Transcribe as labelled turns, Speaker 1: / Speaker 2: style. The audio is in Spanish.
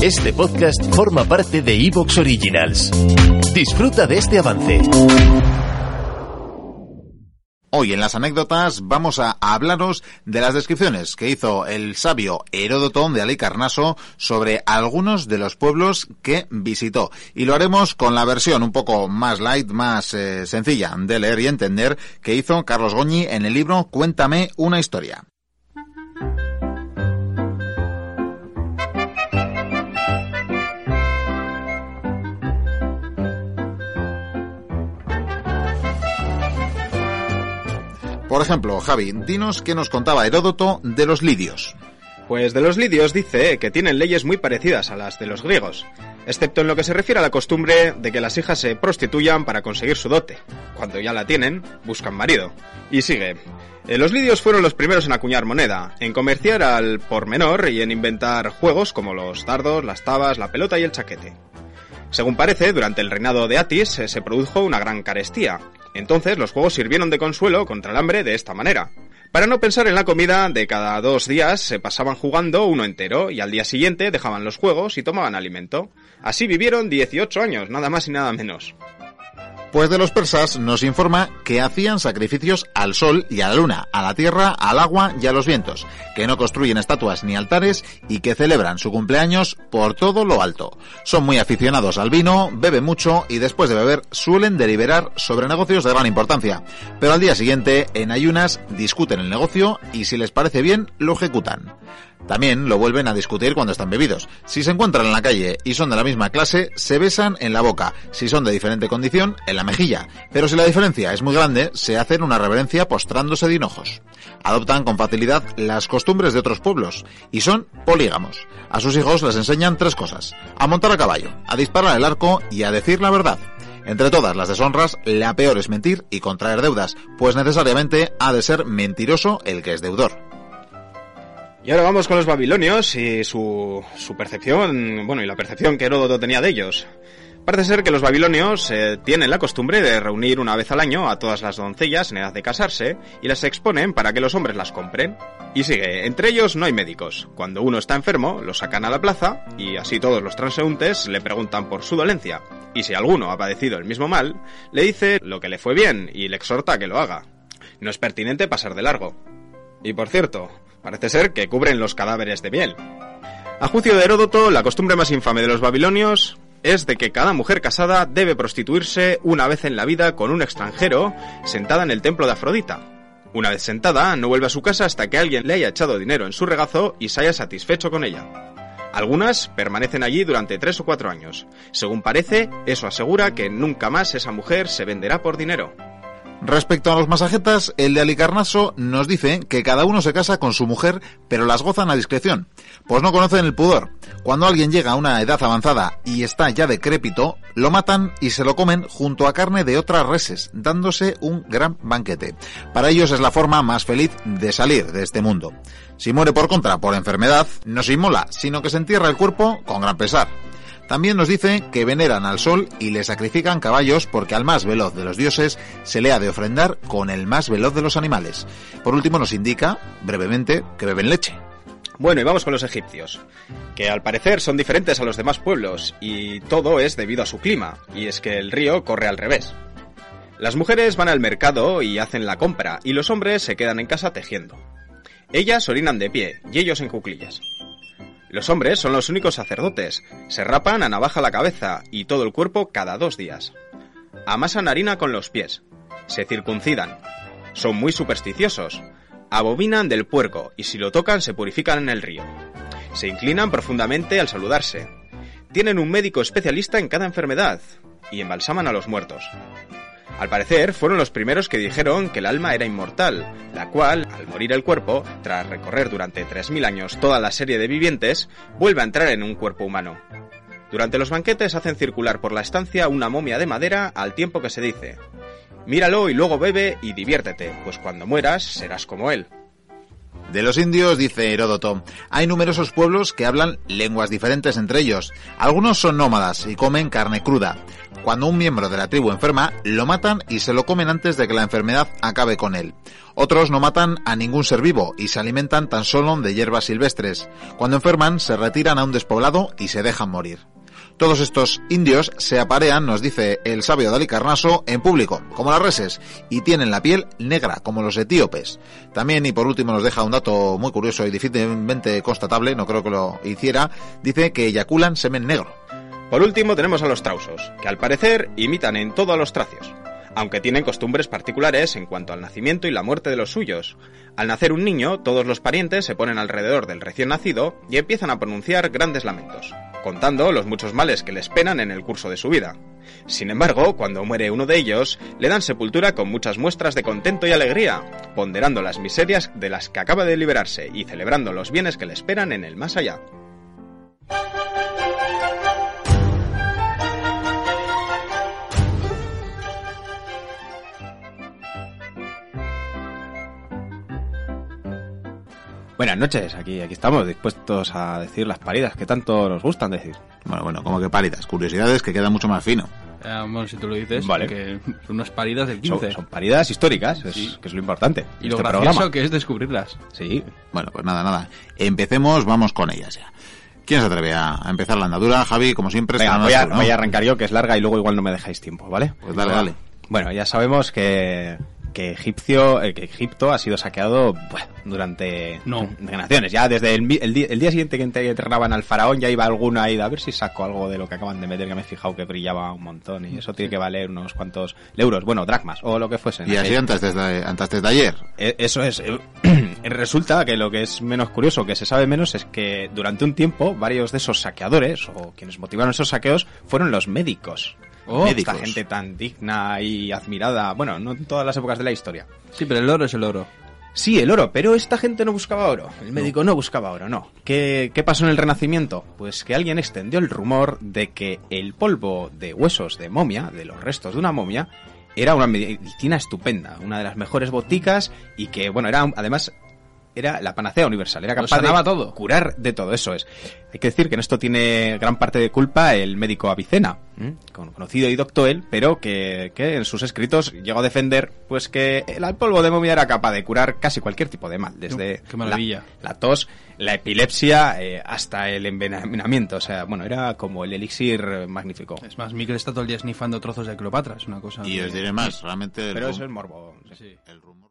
Speaker 1: Este podcast forma parte de Evox Originals. Disfruta de este avance.
Speaker 2: Hoy en las anécdotas vamos a hablaros de las descripciones que hizo el sabio Heródoto de Alicarnaso sobre algunos de los pueblos que visitó. Y lo haremos con la versión un poco más light, más eh, sencilla de leer y entender que hizo Carlos Goñi en el libro Cuéntame una historia. Por ejemplo, Javi, dinos qué nos contaba Heródoto de los lidios.
Speaker 3: Pues de los lidios dice que tienen leyes muy parecidas a las de los griegos, excepto en lo que se refiere a la costumbre de que las hijas se prostituyan para conseguir su dote. Cuando ya la tienen, buscan marido. Y sigue. Eh, los lidios fueron los primeros en acuñar moneda, en comerciar al por menor y en inventar juegos como los dardos, las tabas, la pelota y el chaquete. Según parece, durante el reinado de Atis eh, se produjo una gran carestía, entonces los juegos sirvieron de consuelo contra el hambre de esta manera. Para no pensar en la comida, de cada dos días se pasaban jugando uno entero y al día siguiente dejaban los juegos y tomaban alimento. Así vivieron 18 años, nada más y nada menos.
Speaker 2: Pues de los persas nos informa que hacían sacrificios al sol y a la luna, a la tierra, al agua y a los vientos, que no construyen estatuas ni altares y que celebran su cumpleaños por todo lo alto. Son muy aficionados al vino, beben mucho y después de beber suelen deliberar sobre negocios de gran importancia. Pero al día siguiente, en ayunas, discuten el negocio y si les parece bien, lo ejecutan. También lo vuelven a discutir cuando están bebidos. Si se encuentran en la calle y son de la misma clase, se besan en la boca. Si son de diferente condición, en la mejilla. Pero si la diferencia es muy grande, se hacen una reverencia postrándose de hinojos. Adoptan con facilidad las costumbres de otros pueblos y son polígamos. A sus hijos les enseñan tres cosas. A montar a caballo, a disparar el arco y a decir la verdad. Entre todas las deshonras, la peor es mentir y contraer deudas, pues necesariamente ha de ser mentiroso el que es deudor.
Speaker 3: Y ahora vamos con los babilonios y su, su percepción, bueno, y la percepción que Heródoto tenía de ellos. Parece ser que los babilonios eh, tienen la costumbre de reunir una vez al año a todas las doncellas en edad de casarse y las exponen para que los hombres las compren. Y sigue, entre ellos no hay médicos. Cuando uno está enfermo, lo sacan a la plaza y así todos los transeúntes le preguntan por su dolencia. Y si alguno ha padecido el mismo mal, le dice lo que le fue bien y le exhorta a que lo haga. No es pertinente pasar de largo. Y por cierto, Parece ser que cubren los cadáveres de miel. A juicio de Heródoto, la costumbre más infame de los babilonios es de que cada mujer casada debe prostituirse una vez en la vida con un extranjero sentada en el templo de Afrodita. Una vez sentada, no vuelve a su casa hasta que alguien le haya echado dinero en su regazo y se haya satisfecho con ella. Algunas permanecen allí durante tres o cuatro años. Según parece, eso asegura que nunca más esa mujer se venderá por dinero.
Speaker 2: Respecto a los masajetas, el de Alicarnaso nos dice que cada uno se casa con su mujer, pero las gozan a discreción, pues no conocen el pudor. Cuando alguien llega a una edad avanzada y está ya decrépito, lo matan y se lo comen junto a carne de otras reses, dándose un gran banquete. Para ellos es la forma más feliz de salir de este mundo. Si muere por contra por enfermedad, no se inmola, sino que se entierra el cuerpo con gran pesar. También nos dice que veneran al sol y le sacrifican caballos porque al más veloz de los dioses se le ha de ofrendar con el más veloz de los animales. Por último nos indica, brevemente, que beben leche.
Speaker 3: Bueno, y vamos con los egipcios, que al parecer son diferentes a los demás pueblos, y todo es debido a su clima, y es que el río corre al revés. Las mujeres van al mercado y hacen la compra, y los hombres se quedan en casa tejiendo. Ellas orinan de pie, y ellos en cuclillas. Los hombres son los únicos sacerdotes. Se rapan a navaja la cabeza y todo el cuerpo cada dos días. Amasan harina con los pies. Se circuncidan. Son muy supersticiosos. Abominan del puerco y si lo tocan se purifican en el río. Se inclinan profundamente al saludarse. Tienen un médico especialista en cada enfermedad y embalsaman a los muertos. Al parecer, fueron los primeros que dijeron que el alma era inmortal, la cual, al morir el cuerpo, tras recorrer durante 3.000 años toda la serie de vivientes, vuelve a entrar en un cuerpo humano. Durante los banquetes hacen circular por la estancia una momia de madera al tiempo que se dice, míralo y luego bebe y diviértete, pues cuando mueras serás como él.
Speaker 2: De los indios, dice Heródoto, hay numerosos pueblos que hablan lenguas diferentes entre ellos. Algunos son nómadas y comen carne cruda. Cuando un miembro de la tribu enferma, lo matan y se lo comen antes de que la enfermedad acabe con él. Otros no matan a ningún ser vivo y se alimentan tan solo de hierbas silvestres. Cuando enferman, se retiran a un despoblado y se dejan morir. Todos estos indios se aparean, nos dice el sabio Dalí Carnaso, en público, como las reses, y tienen la piel negra, como los etíopes. También, y por último, nos deja un dato muy curioso y difícilmente constatable, no creo que lo hiciera, dice que eyaculan semen negro.
Speaker 4: Por último tenemos a los trausos, que al parecer imitan en todo a los tracios aunque tienen costumbres particulares en cuanto al nacimiento y la muerte de los suyos. Al nacer un niño, todos los parientes se ponen alrededor del recién nacido y empiezan a pronunciar grandes lamentos, contando los muchos males que le esperan en el curso de su vida. Sin embargo, cuando muere uno de ellos, le dan sepultura con muchas muestras de contento y alegría, ponderando las miserias de las que acaba de liberarse y celebrando los bienes que le esperan en el más allá.
Speaker 3: Buenas noches, aquí, aquí estamos dispuestos a decir las paridas que tanto nos gustan decir.
Speaker 2: Bueno, bueno, como que paridas, curiosidades que quedan mucho más fino.
Speaker 5: Eh, bueno, si tú lo dices,
Speaker 3: Vale.
Speaker 5: que son unas paridas del
Speaker 3: Son,
Speaker 5: 15.
Speaker 3: son paridas históricas, es-
Speaker 5: Sí.
Speaker 3: que es lo importante.
Speaker 5: y lo
Speaker 3: este
Speaker 5: gracioso
Speaker 3: programa.
Speaker 5: que es descubrirlas.
Speaker 3: Sí,
Speaker 2: Bueno, pues nada, nada. Empecemos, vamos con ellas ya. ¿Quién se atreve a empezar la andadura? Javi, como siempre,
Speaker 3: Venga, voy a,
Speaker 2: más tú, ¿no?
Speaker 3: voy a arrancar yo, que es larga y luego igual no me dejáis tiempo, ¿vale?
Speaker 2: Pues dale, dale.
Speaker 3: Bueno, ya sabemos que, que, Egipcio, eh, que Egipto ha sido saqueado buah, durante
Speaker 5: No.
Speaker 3: generaciones. Ya desde el, mi- el día siguiente que enter- enterraban al faraón ya iba alguna ahí a ver si saco algo de lo que acaban de meter, que me he fijado que brillaba un montón y eso tiene que valer unos cuantos euros, bueno, dracmas o lo que fuese.
Speaker 2: Y así antes desde, antes desde ayer.
Speaker 3: Eh, Eso es. eh, Resulta que lo que es menos curioso, que se sabe menos, es que durante un tiempo varios de esos saqueadores o quienes motivaron esos saqueos fueron los médicos.
Speaker 5: Oh,
Speaker 3: Esta gente tan digna y admirada, bueno, no en todas las épocas de la historia.
Speaker 5: Sí, pero el oro es el oro.
Speaker 3: Sí, el oro, pero esta gente no buscaba oro. El médico no, buscaba oro, no. ¿Qué, ¿Qué pasó en el Renacimiento? Pues que alguien extendió el rumor de que el polvo de huesos de momia, de los restos de una momia, era una medicina estupenda, una de las mejores boticas y que, bueno, era además era la panacea universal, era capaz de
Speaker 5: todo.
Speaker 3: curar de todo, eso es. Hay que decir que en esto tiene gran parte de culpa el médico Avicena, conocido y docto él, pero que, que en sus escritos llegó a defender pues que el polvo de momia era capaz de curar casi cualquier tipo de mal, desde
Speaker 5: Qué maravilla.
Speaker 3: La, la tos, la epilepsia, eh, hasta el envenenamiento. O sea, bueno, era como el elixir magnífico.
Speaker 5: Es más, Miquel está todo el día snifando trozos de Cleopatra. Es una cosa...
Speaker 2: Y
Speaker 5: que-
Speaker 2: os diré más, realmente el,
Speaker 3: Pero
Speaker 2: rum-
Speaker 3: eso es morbo.
Speaker 5: Sí.
Speaker 2: el rumor.